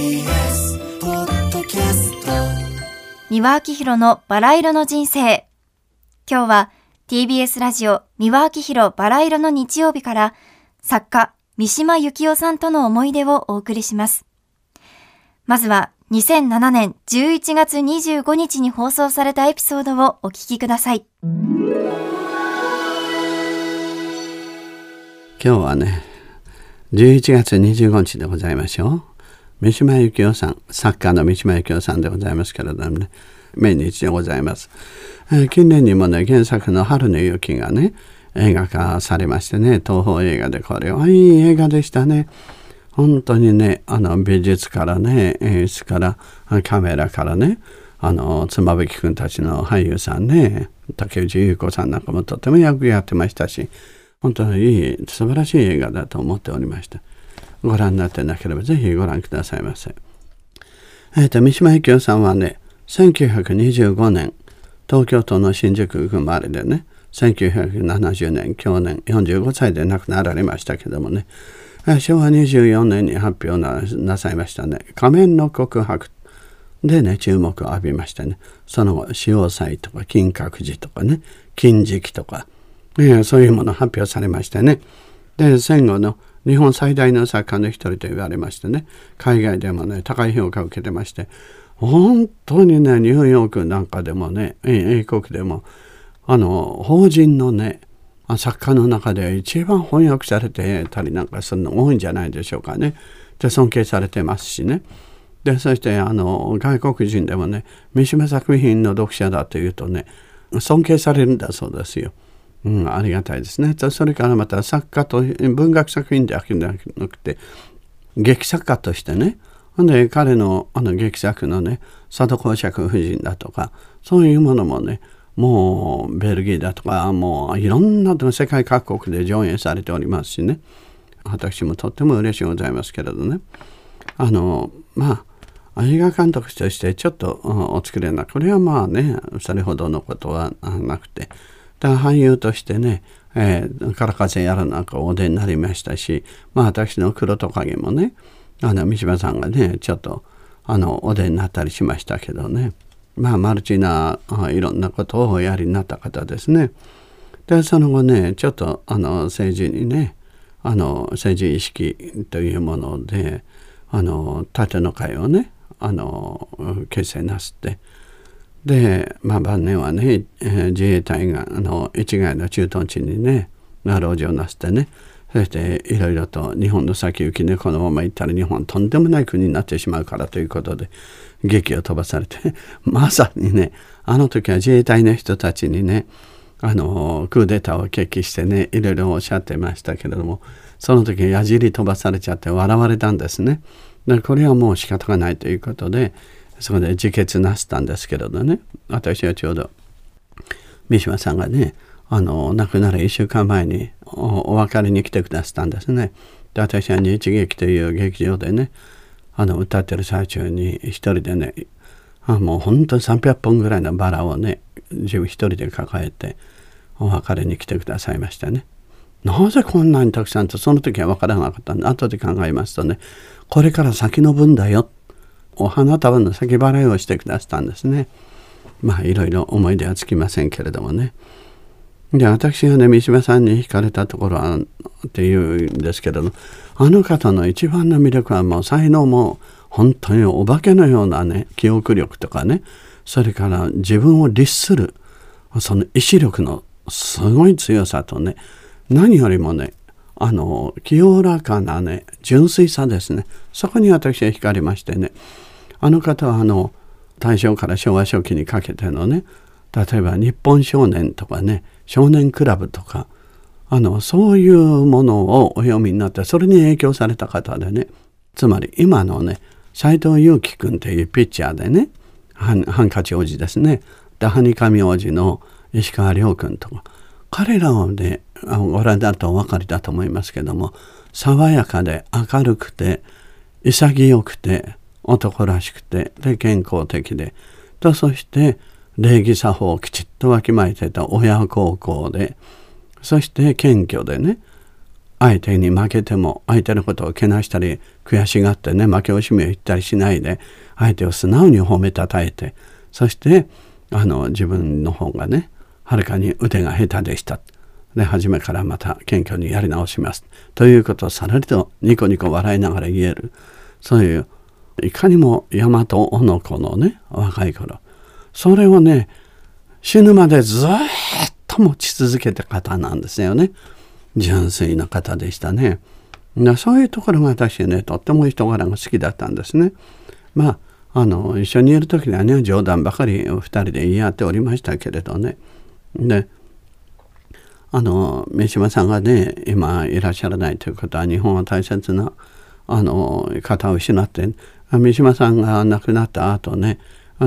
TBS ポッドキャスト三輪明宏のバラ色の人生。今日は TBS ラジオ三輪明宏バラ色の日曜日から作家三島由紀夫さんとの思い出をお送りします。まずは2007年11月25日に放送されたエピソードをお聞きください。今日はね11月25日でございましょう三島由紀夫さん作家の三島由紀夫さんでございますけれどもね。命日でございます、えー近年にもね原作の「春の雪」がね映画化されましてね東宝映画でこれはいい映画でしたね。本当にねあの美術からね演出からカメラからねあの妻夫木君たちの俳優さんね竹内優子さんなんかもとても役やってましたし本当にいい素晴らしい映画だと思っておりました。ご覧になってなければぜひご覧くださいませ。えっ、と三島由紀夫さんはね1925年東京都の新宿区生まれでね1970年去年45歳で亡くなられましたけどもね昭和24年に発表なさいましたね「仮面の告白」でね注目を浴びましてねその後潮祭とか金閣寺とかね金色とか、えーそういうもの発表されましてね。で戦後の日本最大の作家の一人と言われましてね海外でもね高い評価を受けてまして本当にねニューヨークなんかでもね英国でもあの法人のね作家の中で一番翻訳されてたりなんかするの多いんじゃないでしょうかね。で尊敬されてますしね。でそしてあの外国人でもね三島作品の読者だというとね尊敬されるんだそうですよ。うん、ありがたいですね。それからまた作家と文学作品だけでなくて劇作家としてね。ほんで彼のあの劇作のね佐渡公爵夫人だとかそういうものもねもうベルギーだとかもういろんな世界各国で上演されておりますしね。私もとっても嬉しいございますけれどね。あのまあ映画監督としてちょっとお作りなこれはまあねそれほどのことはなくて。だ俳優としてね、えー、からかぜやらなんかお出になりましたしまあ私の黒トカゲもねあの三島さんがねちょっとあのお出になったりしましたけどねまあマルチなあいろんなことをおやりになった方ですね。でその後ねちょっとあの政治にねあの政治意識というものであの縦の会をねあの結成なすってで、まあ、晩年はね、えー自衛隊があの一概の駐屯地にね老人をなすってねそしていろいろと日本の先行きねこのまま行ったら日本とんでもない国になってしまうからということで劇を飛ばされて まさにねあの時は自衛隊の人たちにねあのクーデターを決起してねいろいろおっしゃってましたけれどもその時矢尻飛ばされちゃって笑われたんですね。でこれはもう仕方がないということでそこで自決なすったんですけれどね私はちょうど三島さんがねあの亡くなる1週間前にお別れに来てくださったんですね。で私は日劇という劇場でねあの歌ってる最中に一人でねあもう本当に300本ぐらいのバラをね自分一人で抱えてお別れに来てくださいましたね。なぜこんなにたくさんとその時は分からなかったんで後で考えますとねこれから先の分だよお花束の先払いをしてくださったんですね。まあいろいろ思い出はつきませんけれどもね。で私がね三島さんに惹かれたところはっていうんですけれどもあの方の一番の魅力はもう才能も本当にお化けのようなね記憶力とかねそれから自分を律するその意志力のすごい強さとね何よりもねあの清らかなね純粋さですねそこに私は惹かれましてねあの方はあの大正から昭和初期にかけてのね例えば「日本少年」とかね「少年クラブ」とかあのそういうものをお読みになってそれに影響された方でねつまり今のね斎藤佑樹君というピッチャーでねハンカチ王子ですねでハニカミ王子の石川遼君とか彼らをねご覧になるとお分かりだと思いますけども爽やかで明るくて潔くて男らしくてで健康的で。とそして礼儀作法をきちっとわきまえてた親孝行で。そして謙虚でね。相手に負けても相手のことをけなしたり悔しがってね負け惜しみを言ったりしないで相手を素直に褒めたたえて。そしてあの自分の方がねはるかに腕が下手でした。で初めからまた謙虚にやり直します。ということをさらりとニコニコ笑いながら言える。そういういかにも大和の子のね若い頃。それをね死ぬまでずっと持ち続けた方なんですよね。純粋な方でしたね。そういうところが私ねとっても人柄が好きだったんですね。まああの一緒にいる時にはね冗談ばかり2人で言い合っておりましたけれどね。であの三島さんがね今いらっしゃらないということは日本は大切なあの方を失って三島さんが亡くなった後ね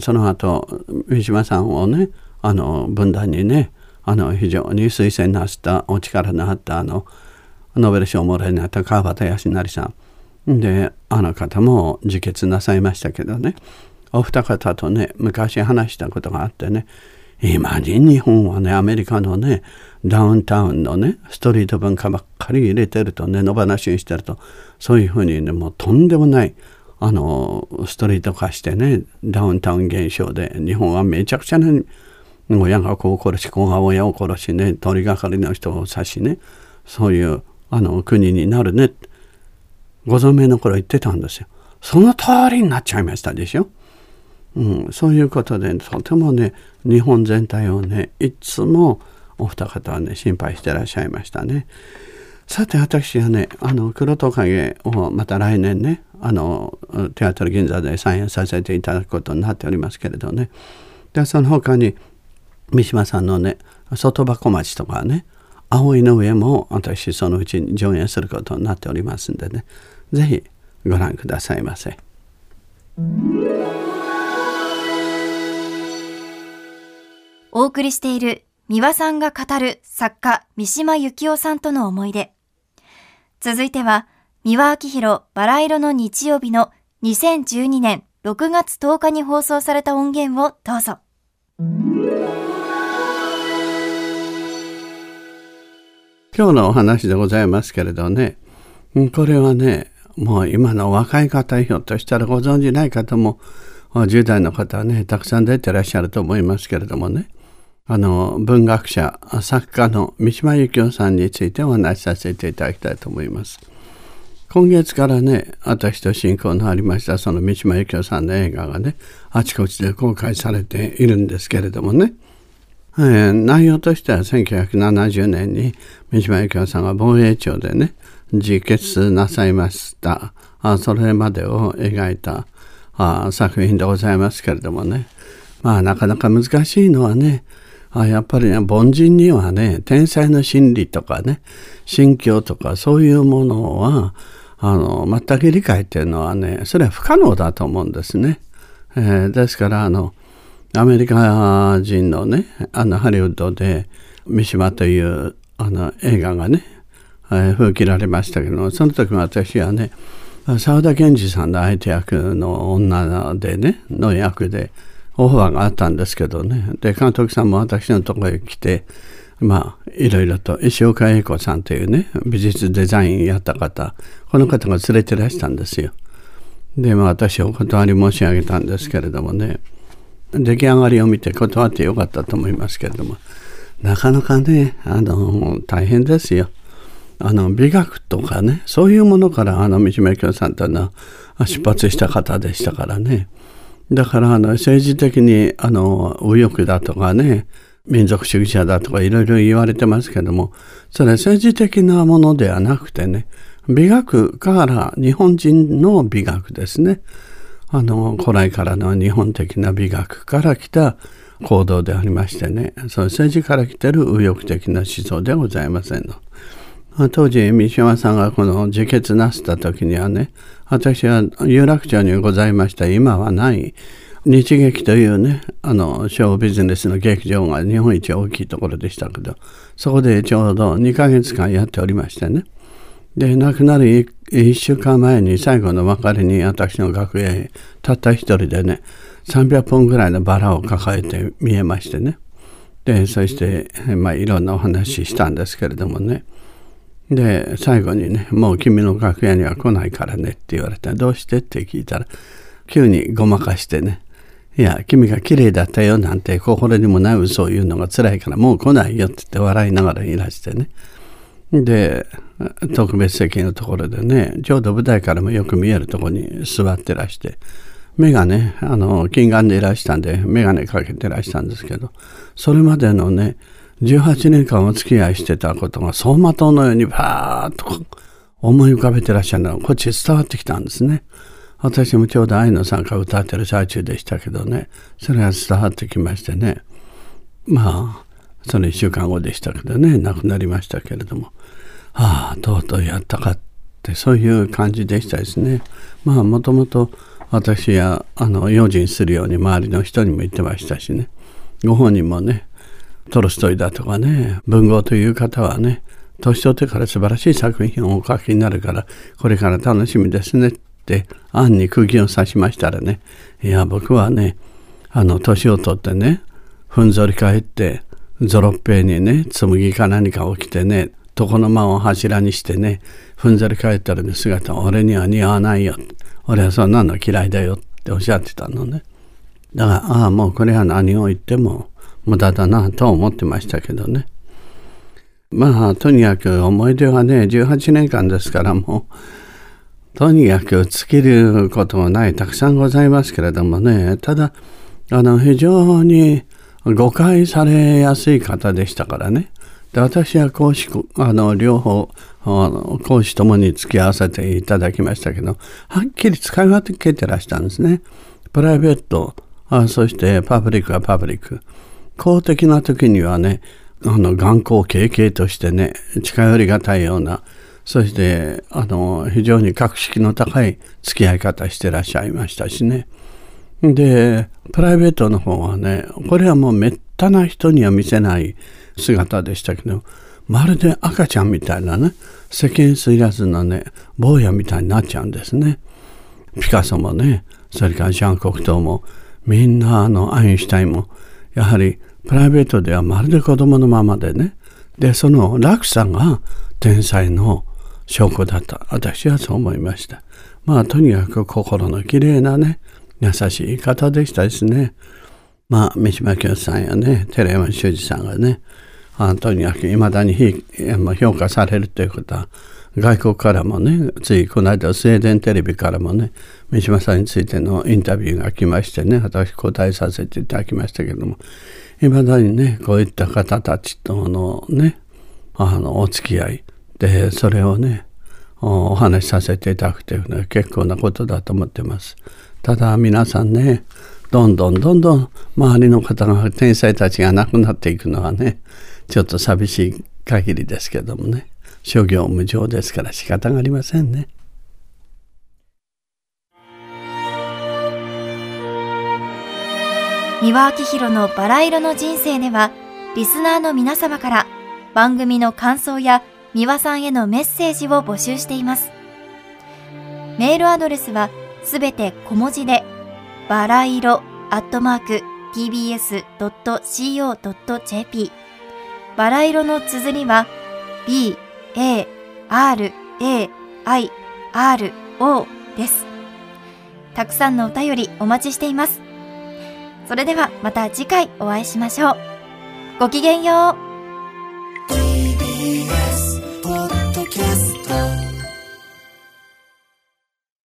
その後三島さんをねあの分断にねあの非常に推薦なしたお力のあったあのノーベル賞をもらいになった川端康成さん。であの方も自決なさいましたけどね。お二方とね昔話したことがあってね今に日本はねアメリカのねダウンタウンのねストリート文化ばっかり入れてるとね野放しにしてるとそういうふうにねもうとんでもないあのストリート化してねダウンタウン現象で日本はめちゃくちゃな親が子を殺し子が親を殺しね通りがかりの人を刺しねそういうあの国になるねご存命の頃言ってたんですよ。その通りになっちゃいましたでしょ。うん、そういうことでとてもね日本全体をねいつもお二方はね心配してらっしゃいましたね。さて私はねあの黒トカゲをまた来年ねあのテアトル銀座で再演させていただくことになっておりますけれどねでその他に三島さんのね外箱町とかね葵の上も私そのうちに上演することになっておりますんでね是非ご覧くださいませ。お送りしている三輪さんが語る作家三島由紀夫さんとの思い出。続いては三輪明宏バラ色の日曜日の2012年6月10日に放送された音源をどうぞ。今日のお話でございますけれどね、これはね、もう今の若い方ひょっとしたらご存じない方も10代の方はねたくさん出てらっしゃると思いますけれどもねあの文学者作家の三島由紀夫さんについてお話しさせていただきたいと思います。今月からね私と親交のありましたその三島由紀夫さんの映画がねあちこちで公開されているんですけれどもね、えー、内容としては1970年に三島由紀夫さんが防衛庁でね自決なさいました。あそれまでを描いたあ作品でございますけれどもね。まあなかなか難しいのはねあやっぱりね凡人にはね天才の心理とかね心境とかそういうものはあの全く理解っていうのはねそれは不可能だと思うんですね。えー、ですからあのアメリカ人のねあのハリウッドで三島というあの映画がね、えー、封切られましたけどもその時も私はね沢田研二さんの相手役の女でねの役でオファーがあったんですけどねで監督さんも私のところへ来てまあいろいろと石岡英子さんというね美術デザインやった方この方が連れてらしたんですよ。でまあ私お断り申し上げたんですけれどもね出来上がりを見て断ってよかったと思いますけれどもなかなかねあの大変ですよ。あの美学とかねそういうものからあの三島由紀夫さんというのは出発した方でしたからねだからあの政治的にあの右翼だとかね民族主義者だとかいろいろ言われてますけどもそれは政治的なものではなくてね美学から日本人の美学ですねあの古来からの日本的な美学から来た行動でありましてねその政治から来てる右翼的な思想ではございませんの。当時三島さんがこの自決なすった時にはね私は有楽町にございました。今はない。日劇というねあのショービジネスの劇場が日本一大きいところでしたけどそこでちょうど2ヶ月間やっておりましてね。で亡くなる1週間前に最後の別れに私の楽屋へたった一人でね300本ぐらいのバラを抱えて見えましてね。でそして、まあ、いろんなお話したんですけれどもね。で、最後にね、もう君の楽屋には来ないからねって言われて、どうしてって聞いたら、急にごまかしてね、いや、君が綺麗だったよなんて心にもない嘘を言うのが辛いからもう来ないよって言って笑いながらいらしてね。で、特別席のところでね、ちょうど舞台からもよく見えるとこに座ってらして、目がね、あの、金眼でいらしたんで、眼鏡かけてらしたんですけど、それまでのね、18年間お付き合いしてたことが走馬灯のようにバーッと思い浮かべてらっしゃるのがこっち伝わってきたんですね。私もちょうど愛の参加を歌ってる最中でしたけどね、それが伝わってきましてね。まあ、その1週間後でしたけどね、亡くなりましたけれども、ああ、とうとうやったかって、そういう感じでしたですね。まあ、もともと私は、あの、用心するように周りの人にも言ってましたしね。ご本人もね、トルストイだとかね、文豪という方はね、年取ってから素晴らしい作品をお書きになるから、これから楽しみですねって案に釘を刺しましたらねいや僕はねあの年を取ってねふんぞり返ってゾロッペにね紬か何か起きてね床の間を柱にしてねふんぞり返ったらね姿俺には似合わないよ。俺はそんなの嫌いだよっておっしゃってたのね。だからああもうこれは何を言っても無駄だなと思ってましたけどねまあとにかく思い出はね18年間ですからもうとにかく尽きることもない、たくさんございますけれどもね、ただ、あの、非常に誤解されやすい方でしたからね。で私は講師、あの、両方、講師ともに付き合わせていただきましたけど、はっきり使い分けてらしたんですね。プライベート、あそしてパブリックはパブリック。公的な時にはね、あの、眼光経験としてね、近寄りがたいような、そしてあの非常に格式の高い付き合い方してらっしゃいましたしね。でプライベートの方はねこれはもうめったな人には見せない姿でしたけどまるで赤ちゃんみたいなね世間知らずのね坊やみたいになっちゃうんですね。ピカソもねそれからジャン・コクトーもみんなあのアインシュタインもやはりプライベートではまるで子供のままでねでその落差が天才の証拠だと私はそう思いました。まあとにかく心のきれいなね、優しい方でしたですね。まあ三島清さんやね、寺山修司さんがね、とにかく未だに評価されるということは、外国からもね、ついこの間スウェーデンテレビからもね、三島さんについてのインタビューが来ましてね、私答えさせていただきましたけども、未だにね、こういった方たちとのね、あの、お付き合い、でそれをねお話しさせていただくというのは結構なことだと思ってます。ただ皆さんねどんどんどんどん周りの方が天才たちが亡くなっていくのはねちょっと寂しい限りですけどもね諸行無常ですから仕方がありませんね。三輪明宏のバラ色の人生ではリスナーの皆様から番組の感想や三輪さんへのメッセージを募集しています。メールアドレスはすべて小文字で、バラ色アットマーク tbs.co.jp バラ色の綴りは b, a, r, a, i, r, o です。たくさんのお便りお待ちしています。それではまた次回お会いしましょう。ごきげんよう。